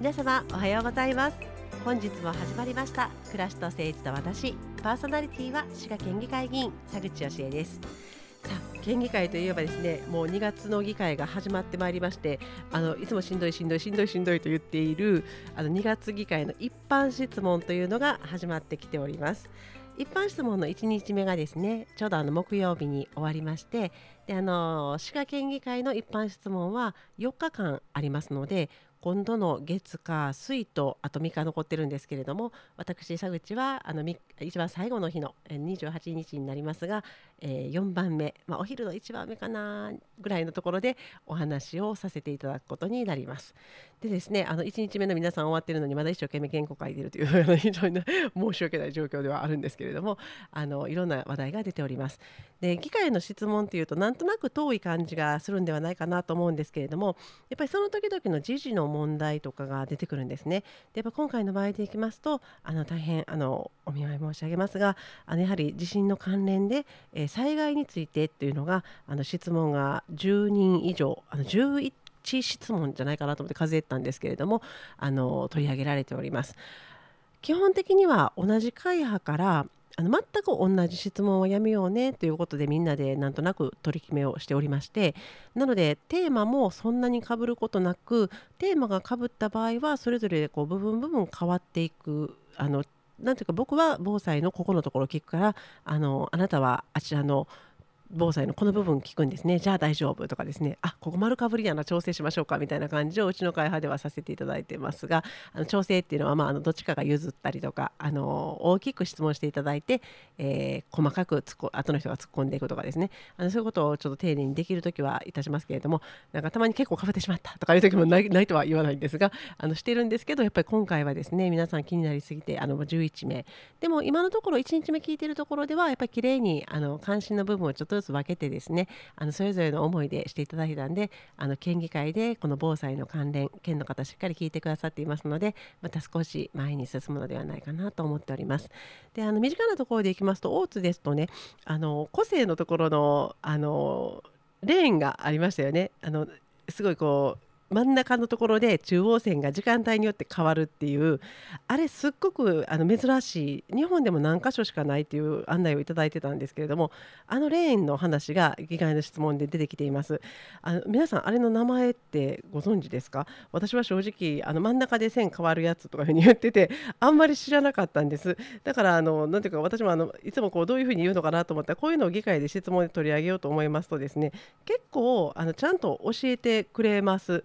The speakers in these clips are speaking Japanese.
皆様おはようございます。本日も始まりました。暮らしと政治と私パーソナリティは滋賀県議会議員佐口義恵です。さあ県議会といえばですねもう2月の議会が始まってまいりましてあのいつもしんどいしんどいしんどいしんどいと言っているあの2月議会の一般質問というのが始まってきております。一般質問の1日目がですねちょうどあの木曜日に終わりましてであの滋賀県議会の一般質問は4日間ありますので今度の月火水とあと3日残ってるんですけれども私佐口はあの一番最後の日の28日になりますが、えー、4番目、まあ、お昼の1番目かなぐらいのところでお話をさせていただくことになります。でですねあの1日目の皆さん終わってるのにまだ一生懸命原稿書いてるという 非常に申し訳ない状況ではあるんですけれどもあのいろんな話題が出ております。で議会の質問というとなんとなく遠い感じがするんではないかなと思うんですけれどもやっぱりその時々の時事の問題とかが出てくるんですね。でやっぱ今回の場合でいきますとあの大変あのお見舞い申し上げますがあのやはり地震の関連で、えー、災害についてっていうのがあの質問が10人以上あの11質問じゃないかなと思って数えたんですけれどもあの取り上げられております。基本的には同じ会派からあの全く同じ質問はやめようねということでみんなでなんとなく取り決めをしておりましてなのでテーマもそんなにかぶることなくテーマがかぶった場合はそれぞれこう部分部分変わっていくあのなんていうか僕は防災のここのところを聞くからあのあなたはあちらの防災のこの部分聞くんですね。じゃあ大丈夫とかですね。あここ丸かぶりやな調整しましょうかみたいな感じをうちの会派ではさせていただいてますがあの調整っていうのは、まあ、あのどっちかが譲ったりとかあの大きく質問していただいて、えー、細かくつこ後の人が突っ込んでいくとかですね。あのそういうことをちょっと丁寧にできる時はいたしますけれどもなんかたまに結構かぶってしまったとかいう時もない ないとは言わないんですがあのしてるんですけどやっぱり今回はですね皆さん気になりすぎてあの11名。でも今のところ1日目聞いてるところではやっぱり綺麗にあに関心の部分をちょっとずつ分けてですねあのそれぞれの思いでしていただいたんであの県議会でこの防災の関連県の方しっかり聞いてくださっていますのでまた少し前に進むのではないかなと思っております。であの身近なところでいきますと大津ですとねあの個性のところのあのレーンがありましたよね。あのすごいこう真ん中のところで中央線が時間帯によって変わるっていうあれすっごくあの珍しい。日本でも何箇所しかないっていう案内をいただいてたんですけれどもあのレーンの話が議会の質問で出てきています。あの皆さんあれの名前ってご存知ですか？私は正直あの真ん中で線変わるやつとかいうふうに言っててあんまり知らなかったんです。だからあのなていうか私もあのいつもこうどういうふうに言うのかなと思ったらこういうのを議会で質問で取り上げようと思いますとですね結構あのちゃんと教えてくれます。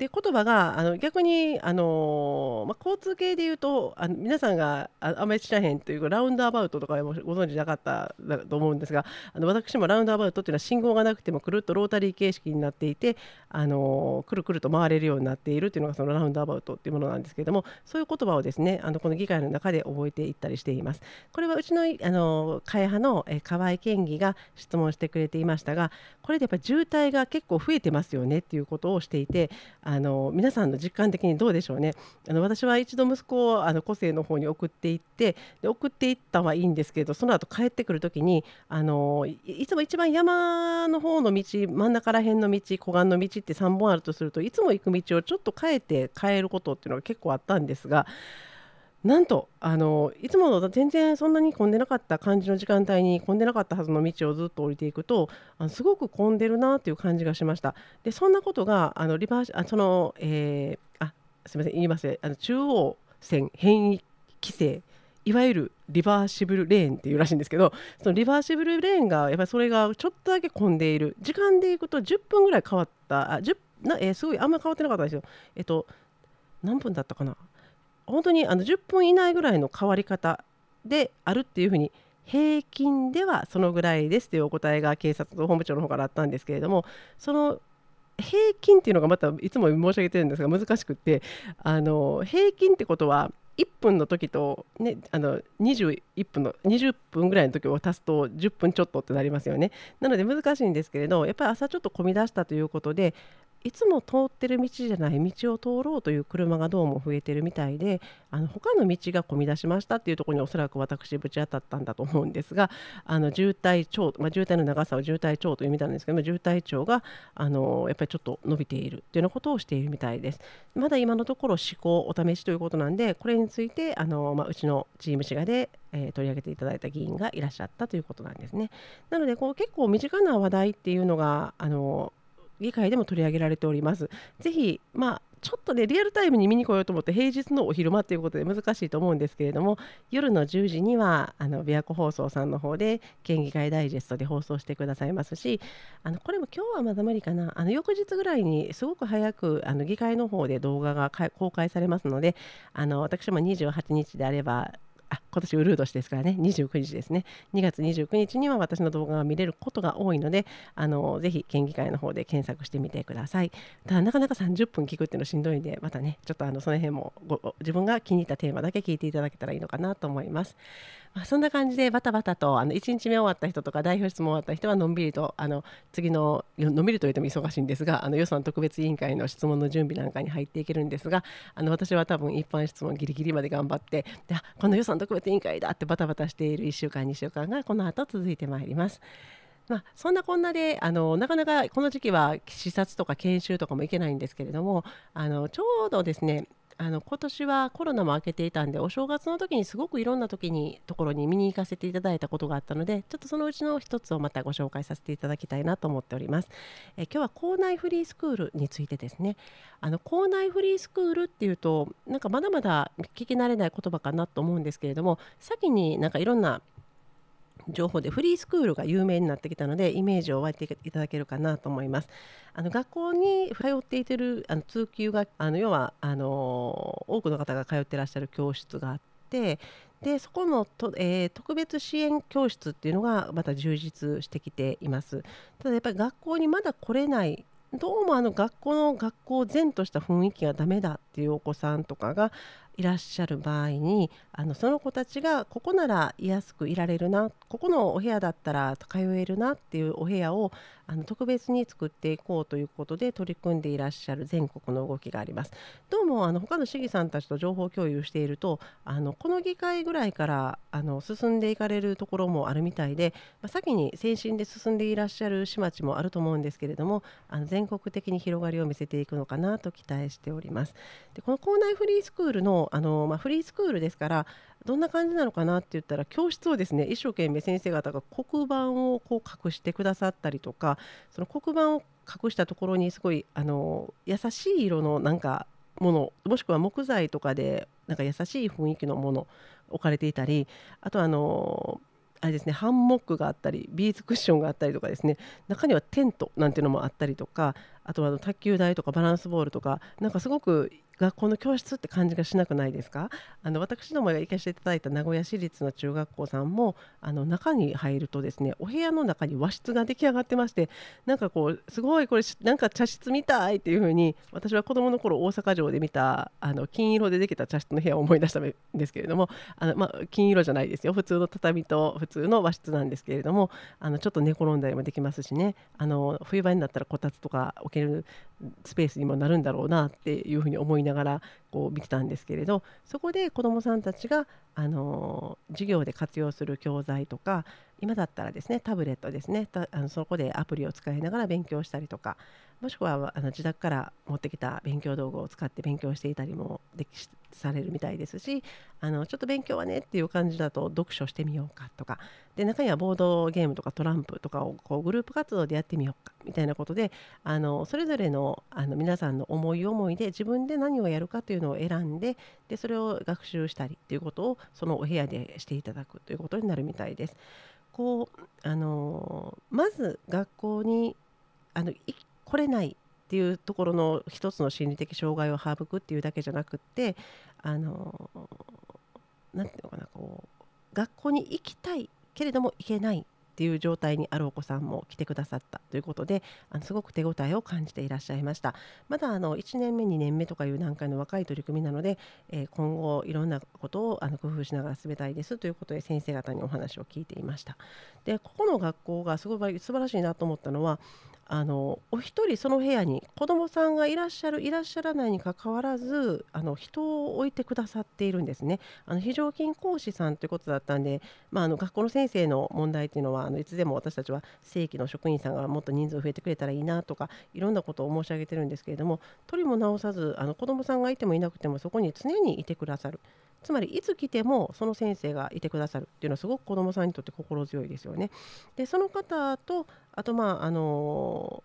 で言葉があの逆に、あのまあ、交通系でいうとあの皆さんがああんまり知らへんというラウンドアバウトとかもご存知なかったと思うんですがあの私もラウンドアバウトというのは信号がなくてもくるっとロータリー形式になっていて、あのくるくると回れるようになっているというのがそのラウンドアバウトというものなんですけれどもそういう言葉をですねあのこの議会の中で覚えていったりしています。これはうちの、あの会派の、え河合県議が質問してくれていましたがこれでやっぱり渋滞が結構増えてますよねっていうことをしていてあの皆さんの実感的にどうでしょうね。あの私は一度息子をあの個性の方に送っていってで送っていったはいいんですけどその後帰ってくる時にあのいつも一番山の方の道真ん中ら辺の道湖岸の道って3本あるとするといつも行く道をちょっと変えて変えることっていうのが結構あったんですがなんとあのいつもの全然そんなに混んでなかった感じの時間帯に混んでなかったはずの道をずっと降りていくとあのすごく混んでるなっていう感じがしました。でそんなことがあのリバーシあその、えー、あすみません言いますあの中央線変異規制いわゆるリバーシブルレーンっていうらしいんですけどそのリバーシブルレーンがやっぱりそれがちょっとだけ混んでいる時間でいくと10分ぐらい変わったあ10な、えー、すごいあんまり変わってなかったんですよ。えっと何分だったかな？本当にあの10分以内ぐらいの変わり方であるっていうふうに平均ではそのぐらいですというお答えが警察と本部長の方からあったんですけれどもその平均っていうのがまたいつも申し上げてるんですが難しくってあの平均ってことは1分の時と、ね、あの21分の20分ぐらいの時を足すと10分ちょっとってなりますよね。なので難しいんですけれどやっぱり朝ちょっと混み出したということでいつも通ってる道じゃない道を通ろうという車がどうも増えてるみたいであの他の道が混み出しましたっていうところにおそらく私ぶち当たったんだと思うんですがあの渋滞長、まあ、渋滞の長さを渋滞長というみたいなんですけども渋滞長があのやっぱりちょっと伸びているというようなことをしているみたいです。まだ今のところ試行お試しということなんでこれについてあの、まあ、うちのチーム滋賀でえー、取り上げていただいた議員がいらっしゃったということなんですね。なのでこう結構身近な話題っていうのがあの議会でも取り上げられております。ぜひ、まあちょっとねリアルタイムに見に来ようと思って平日のお昼間ということで難しいと思うんですけれども夜の10時にはあの琵琶湖放送さんの方で県議会ダイジェストで放送してくださいますしあのこれも今日はまだ無理かなあの翌日ぐらいにすごく早くあの議会の方で動画が公開されますのであの私も28日であればあ今年ウルー年ですからね。29日ですね。2月29日には私の動画が見れることが多いのであのぜひ県議会の方で検索してみてください。ただなかなか30分聞くっていうのしんどいんでまたねちょっとあのその辺もご自分が気に入ったテーマだけ聞いていただけたらいいのかなと思います。まあ、そんな感じでバタバタとあの1日目終わった人とか代表質問終わった人はのんびりとあの次ののんびりと言っても忙しいんですがあの予算特別委員会の質問の準備なんかに入っていけるんですがあの私は多分一般質問ギリギリまで頑張ってでこの予算特別委員会だってバタバタしている1週間2週間がこの後続いてまいります。まあ、そんなこんなであのなかなかこの時期は視察とか研修とかも行けないんですけれどもあのちょうどですねあの今年はコロナも明けていたんでお正月の時にすごくいろんな時にところに見に行かせていただいたことがあったのでちょっとそのうちの一つをまたご紹介させていただきたいなと思っております。え今日は校内フリースクールについてですねあの校内フリースクールっていうとなんかまだまだ聞き慣れない言葉かなと思うんですけれども先になんかいろんな情報でフリースクールが有名になってきたのでイメージを湧いていただけるかなと思います。あの学校に通っていてるあの通級があの要はあの多くの方が通ってらっしゃる教室があってでそこのと、えー、特別支援教室っていうのがまた充実してきています。ただやっぱり学校にまだ来れないどうもあの学校の学校然とした雰囲気がダメだっていうお子さんとかがいらっしゃる場合にあのその子たちがここなら居やすくいられるなここのお部屋だったら通えるなっていうお部屋をあの特別に作っていこうということで取り組んでいらっしゃる全国の動きがあります。どうもあの他の市議さんたちと情報共有しているとあのこの議会ぐらいからあの進んでいかれるところもあるみたいで、まあ、先に先進で進んでいらっしゃる市町もあると思うんですけれどもあの全国的に広がりを見せていくのかなと期待しております。でこの校内フリースクールのあの、まあ、フリースクールですからどんな感じなのかなって言ったら教室をですね一生懸命先生方が黒板をこう隠してくださったりとかその黒板を隠したところにすごいあの優しい色のなんかものもしくは木材とかでなんか優しい雰囲気のもの置かれていたりあとあのあれですねハンモックがあったりビーズクッションがあったりとかですね中にはテントなんていうのもあったりとかあとはあの卓球台とかバランスボールとかなんかすごく学校の教室って感じがしなくないですか？あの私どもが行かせていただいた名古屋市立の中学校さんもあの中に入るとですねお部屋の中に和室が出来上がってましてなんかこうすごいこれなんか茶室みたいっていう風に私は子どもの頃大阪城で見たあの金色でできた茶室の部屋を思い出したんですけれどもあの、まあ、金色じゃないですよ。普通の畳と普通の和室なんですけれどもあのちょっと寝転んだりもできますしね。あの冬場になったらこたつとか置けるスペースにもなるんだろうなっていうふうに思いながらながらこう見てたんですけれどそこで子どもさんたちが、あの授業で活用する教材とか今だったらですねタブレットですねあのそこでアプリを使いながら勉強したりとかもしくはあの自宅から持ってきた勉強道具を使って勉強していたりもできされるみたいですしあのちょっと勉強はねっていう感じだと読書してみようかとかで中にはボードゲームとかトランプとかをこうグループ活動でやってみようかみたいなことであのそれぞれのあの皆さんの思い思いで自分で何をやるかというのを選んででそれを学習したりということをそのお部屋でしていただくということになるみたいです。こうあのまず学校にあの来れないっていうところの一つの心理的障害を省くっていうだけじゃなくってあのなていうのかなこう学校に行きたいけれども行けないっていう状態にあるお子さんも来てくださったということであのすごく手応えを感じていらっしゃいました。まだあの1年目2年目とかいう段階の若い取り組みなので、えー、今後いろんなことをあの工夫しながら進めたいですということで先生方にお話を聞いていました。でここの学校がすごい素晴らしいなと思ったのはあのお一人その部屋に子どもさんがいらっしゃるいらっしゃらないにかかわらずあの人を置いてくださっているんですね。あの非常勤講師さんということだったんで、まあ、あの学校の先生の問題っていうのはあのいつでも私たちは正規の職員さんがもっと人数増えてくれたらいいなとかいろんなことを申し上げてるんですけれども取りも直さずあの子どもさんがいてもいなくてもそこに常にいてくださる。つまりいつ来てもその先生がいてくださるっていうのはすごく子どもさんにとって心強いですよね。でその方とあとまああの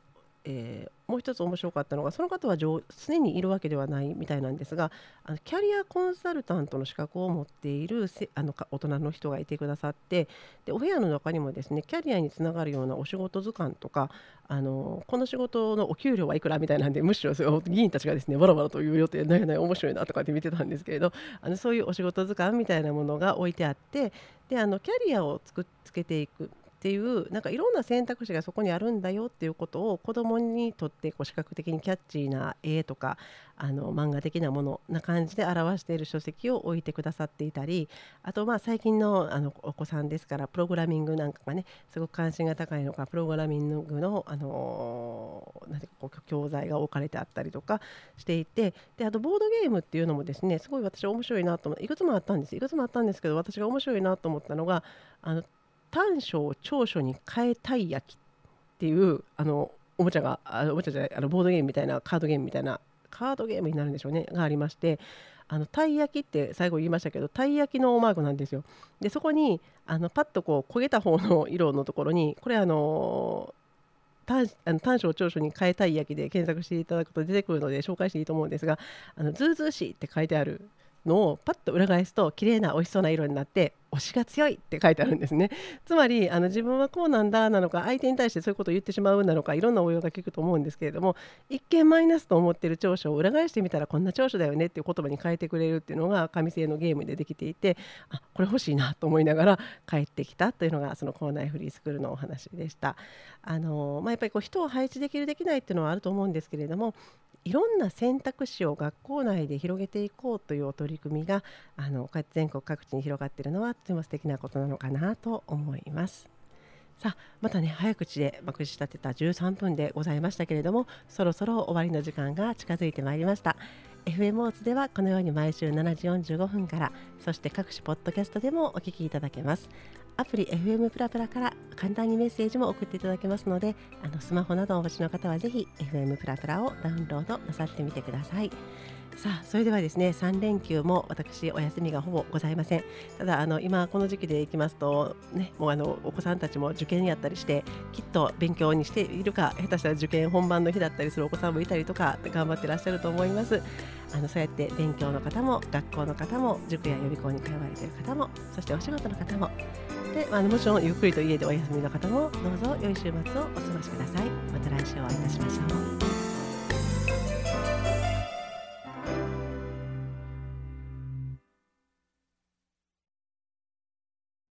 えー、もう一つ面白かったのがその方は常にいるわけではないみたいなんですがあのキャリアコンサルタントの資格を持っているあの大人の人がいてくださってでお部屋の中にもですねキャリアにつながるようなお仕事図鑑とかあのこの仕事のお給料はいくらみたいなんでむしろ議員たちがですねバラバラという予定ないない面白いなとかって見てたんですけれどあのそういうお仕事図鑑みたいなものが置いてあってであのキャリアをつくつけていくっていうなんかいろんな選択肢がそこにあるんだよっていうことを子どもにとってこう視覚的にキャッチーな絵とかあの漫画的なものな感じで表している書籍を置いてくださっていたりあとまあ最近のあのお子さんですからプログラミングなんかがねすごく関心が高いのかプログラミングの、あのなんてこう教材が置かれてあったりとかしていてであとボードゲームっていうのもですねすごい私面白いなと思っていくつもあったんですいくつもあったんですけど私が面白いなと思ったのがあの短所を長所に変えたい焼きっていうあのおもちゃがあおもちゃじゃないあのボードゲームみたいなカードゲームみたいなカードゲームになるんでしょうねがありましてあのたい焼きって最後言いましたけどたい焼きのマークなんですよ。でそこにあのパッとこう焦げた方の色のところにこれあの短あの短所を長所に変えたい焼きで検索していただくと出てくるので紹介していいと思うんですが「あのズーズーしい」って書いてあるのをパッと裏返すと綺麗な美味しそうな色になって押しが強いって書いてあるんですねつまりあの自分はこうなんだなのか相手に対してそういうことを言ってしまうなのかいろんな応用が聞くと思うんですけれども一見マイナスと思っている長所を裏返してみたらこんな長所だよねっていう言葉に変えてくれるっていうのが紙製のゲームでできていてあこれ欲しいなと思いながら帰ってきたというのがその校内フリースクールのお話でした。あのまあ、やっぱりこう人を配置できるできないっていうのはあると思うんですけれどもいろんな選択肢を学校内で広げていこうという取り組みがあの全国各地に広がっているのはとても素敵なことなのかなと思います。さあまたね早口でまくし立てた13分でございましたけれどもそろそろ終わりの時間が近づいてまいりました FM オーツではこのように毎週7時45分からそして各種ポッドキャストでもお聞きいただけます。アプリ FM プラプラから簡単にメッセージも送っていただけますのであのスマホなどをお持ちの方はぜひ FM プラプラをダウンロードなさってみてください。さあそれではですね3連休も私お休みがほぼございません。ただあの今この時期でいきますとねもうあのお子さんたちも受験やったりしてきっと勉強にしているか下手したら受験本番の日だったりするお子さんもいたりとか頑張ってらっしゃると思います。あのそうやって勉強の方も学校の方も塾や予備校に通われている方もそしてお仕事の方も。で、まあのもちろんゆっくりと家でお休みの方もどうぞ良い週末をお過ごしください。また来週お会いいたしましょう。